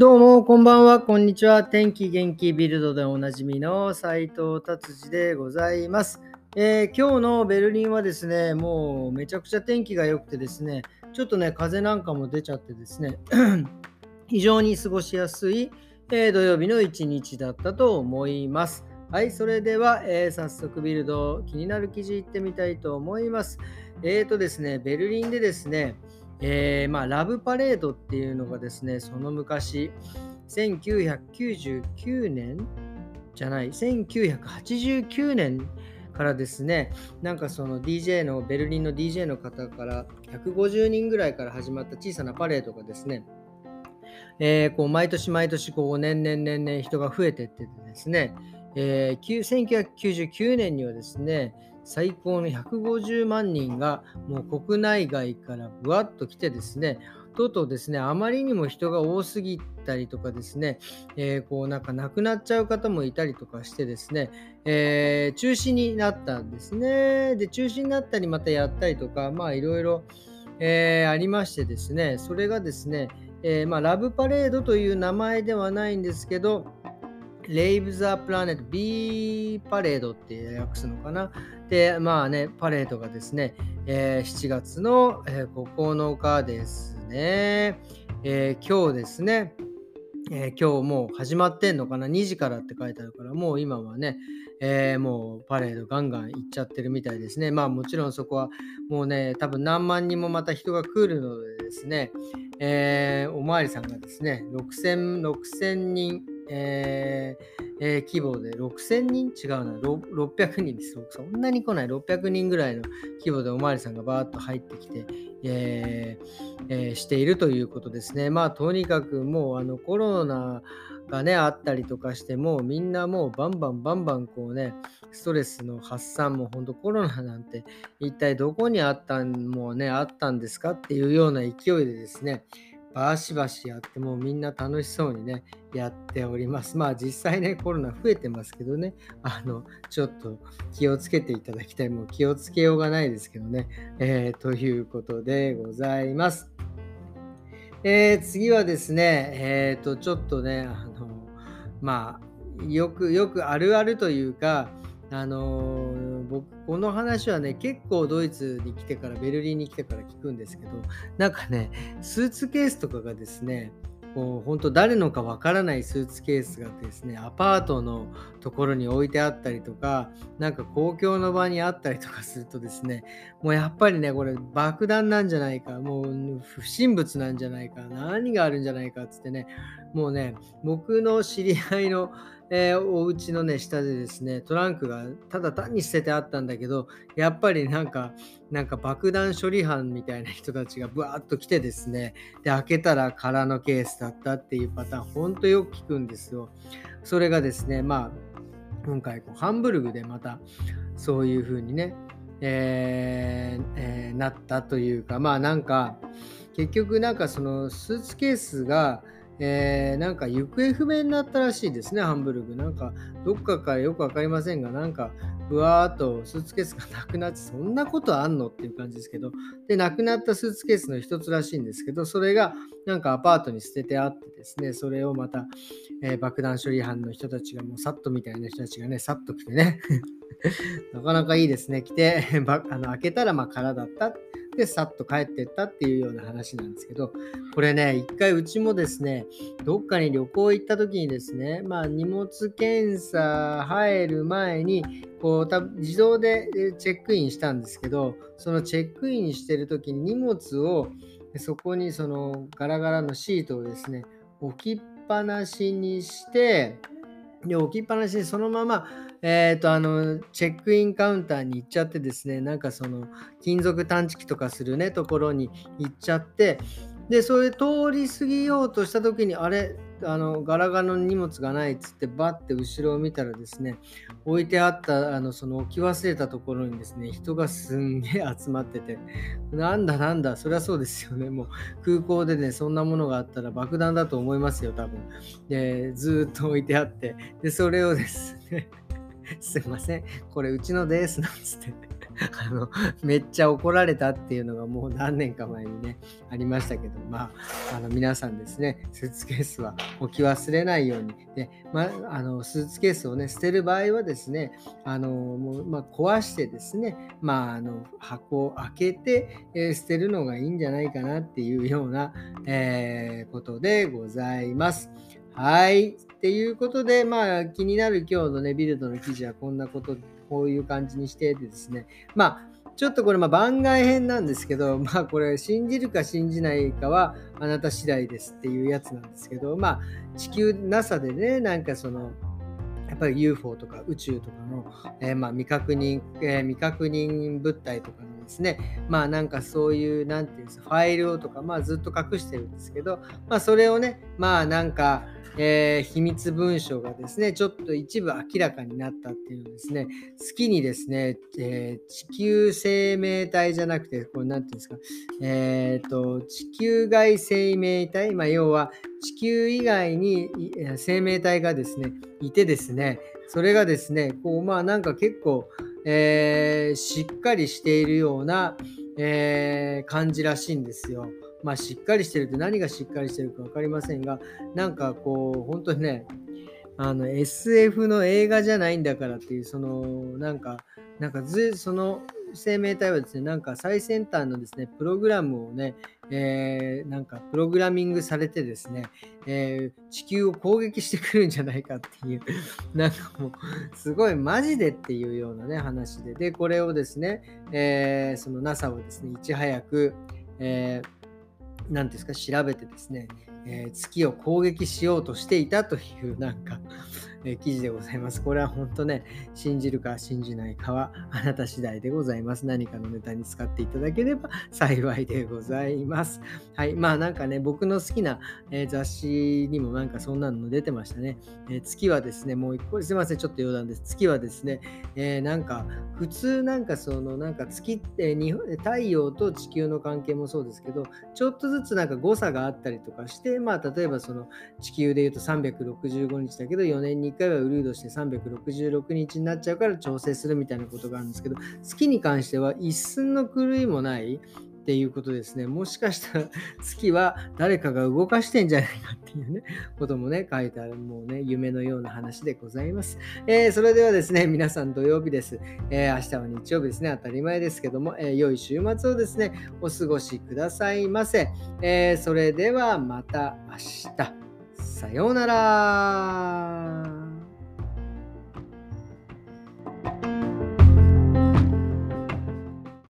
どうも、こんばんは、こんにちは。天気元気ビルドでおなじみの斉藤達治でございます、えー、今日のベルリンはですね、もうめちゃくちゃ天気が良くてですね、ちょっとね、風なんかも出ちゃってですね、非常に過ごしやすい、えー、土曜日の一日だったと思います。はい、それでは、えー、早速ビルド、気になる記事いってみたいと思います。えーとですね、ベルリンでですね、えー、まあ、ラブパレードっていうのがですね、その昔、1999年じゃない、1989年からですね、なんかその DJ の、ベルリンの DJ の方から150人ぐらいから始まった小さなパレードがですね、えー、こう毎年毎年こう年々年々人が増えていっててですね、えー、1999年にはですね、最高の150万人がもう国内外からぶわっと来てですね、とうとうですね、あまりにも人が多すぎたりとかですね、えー、こうなんか亡くなっちゃう方もいたりとかしてですね、えー、中止になったんですね。で、中止になったりまたやったりとか、まあいろいろ、ありましてですね、それがですね、えまあ、ラブパレードという名前ではないんですけど、レイブ・ザ・プラネット B パレードって訳すのかな？で、まあね、パレードがですね、えー、7月の、え、9日ですね、えー、今日ですね、え今日もう始まってんのかな ?2 時からって書いてあるから、もう今はね、えもうパレードガンガン行っちゃってるみたいですね。まあもちろんそこはもうね、多分何万人もまた人が来るのでですね、えおまわりさんがですね、6000、6000人、えーえー、規模で6000人？違うな、600人です。そんなに来ない、600人ぐらいの規模でおまわりさんがバーッと入ってきて、えーえー、しているということですね。まあ、とにかくもうあのコロナがね、あったりとかして、もうみんなもうバンバンバンバンこうね、ストレスの発散も本当コロナなんて一体どこにあったんもうね、あったんですかっていうような勢いでですね、バシバシやってもうみんな楽しそうにねやっております。まあ実際ねコロナ増えてますけどねあのちょっと気をつけていただきたいもう気をつけようがないですけどね、えー、ということでございます。えー、次はですねえっ、ー、とちょっとねあのまあよくよくあるあるというかあのー、僕この話はね結構ドイツに来てからベルリンに来てから聞くんですけどなんかねスーツケースとかがですねこう本当誰のかわからないスーツケースがですねアパートのところに置いてあったりとかなんか公共の場にあったりとかするとですねもうやっぱりねこれ爆弾なんじゃないかもう不審物なんじゃないか何があるんじゃないかっつってねもうね僕の知り合いのえー、お家のね、下でですね、トランクがただ単に捨ててあったんだけど、やっぱりなんか、なんか爆弾処理班みたいな人たちがブワーッと来てですね、で、開けたら空のケースだったっていうパターン、ほんとよく聞くんですよ。それがですね、まあ、今回こう、ハンブルグでまた、そういう風にね、えーえー、なったというか、まあなんか、結局なんかそのスーツケースが、えー、なんか行方不明になったらしいですね、ハンブルグ。なんか、どっかからよく分かりませんが、なんか、ふわーっとスーツケースが なくなって、そんなことあんのっていう感じですけど、で、なくなったスーツケースの一つらしいんですけど、それがなんかアパートに捨ててあってですね、それをまた、えー、爆弾処理班の人たちが、もうサットみたいな人たちがね、サッと来てね、なかなかいいですね。来て、あの開けたらまあ空だった。で、さっと帰ってったっていうような話なんですけど、これね、一回うちもですね、どっかに旅行行った時にですね、まあ荷物検査入る前に、こう多分自動でチェックインしたんですけど、そのチェックインしてる時に荷物をそこにそのガラガラのシートをですね、置きっぱなしにして、で置きっぱなしでそのままえ、ー、と、あの、チェックインカウンターに行っちゃってですね、なんかその、金属探知機とかするね、ところに行っちゃって、で、それ通り過ぎようとした時に、あれ、あのガラガラの荷物がないっつってバッて後ろを見たらですね置いてあったあのその置き忘れたところにですね人がすんげえ集まっててなんだなんだそりゃそうですよねもう空港でねそんなものがあったら爆弾だと思いますよ多分でずっと置いてあってでそれをですね すいません、これうちのです、なんつって。あのめっちゃ怒られたっていうのがもう何年か前にねありましたけどまああの皆さんですねスーツケースは置き忘れないようにで、まあ、のスーツケースをね捨てる場合はですねあのもう、まあ、壊してですね、まあ、あの箱を開けて、えー、捨てるのがいいんじゃないかなっていうような、えー、ことでございます。はい。っていうことで、まあ、気になる今日のね、ビルドの記事はこんなこと、こういう感じにしてでですね、まあ、ちょっとこれ、ま、番外編なんですけど、まあ、これ、信じるか信じないかはあなた次第ですっていうやつなんですけど、まあ、地球、NASA でね、なんかその、やっぱり UFO とか宇宙とかの、えー、まあ未確認、えー、未確認物体とかのですね、まあなんかそういう、なんていうんですか、ファイルをとか、まあずっと隠してるんですけど、まあそれをね、まあなんか、えー、秘密文書がですね、ちょっと一部明らかになったっていうのですね、好きにですね、え、地球生命体じゃなくて、これなんていうんですか、えっ、と、地球外生命体、まあ、要は地球以外に生命体がですね、いてですね、それがですね、こう、まあなんか結構、えー、しっかりしているような、えー、感じらしいんですよ。まあ、しっかりしてるって何がしっかりしてるか分かりませんが、なんかこう、本当にね、あの SF の映画じゃないんだからっていう、その、なんか、なんかず、その生命体はですね、なんか最先端のですね、プログラムをね、えー、なんかプログラミングされてですね、えー、地球を攻撃してくるんじゃないかっていう、なんかもう、すごいマジでっていうようなね、話で、で、これをですね、えー、その NASA はですね、いち早く、えー何ですか調べてですね、えー、月を攻撃しようとしていたというなんかえ記事でございます。これは本当ね、信じるか信じないかはあなた次第でございます。何かのネタに使っていただければ幸いでございます。はい。まあなんかね、僕の好きな、え、雑誌にもなんかそんなの出てましたね。え、月はですね、もう一個、すいません、ちょっと余談です。月はですね、えー、なんか普通なんかそのなんか月って日本太陽と地球の関係もそうですけど、ちょっとずつなんか誤差があったりとかして、まあ例えばその地球で言うと365日だけど4年にに1回はウルードして366日になっちゃうから調整するみたいなことがあるんですけど、月に関しては一寸の狂いもないっていうことですね。もしかしたら 月は誰かが動かしてんじゃないかっていうね、こともね、書いてある、もうね、夢のような話でございます。えー、それではですね、皆さん土曜日です。えー、明日は日曜日ですね、当たり前ですけども、えー、良い週末をですね、お過ごしくださいませ。えそれではまた明日。さようなら。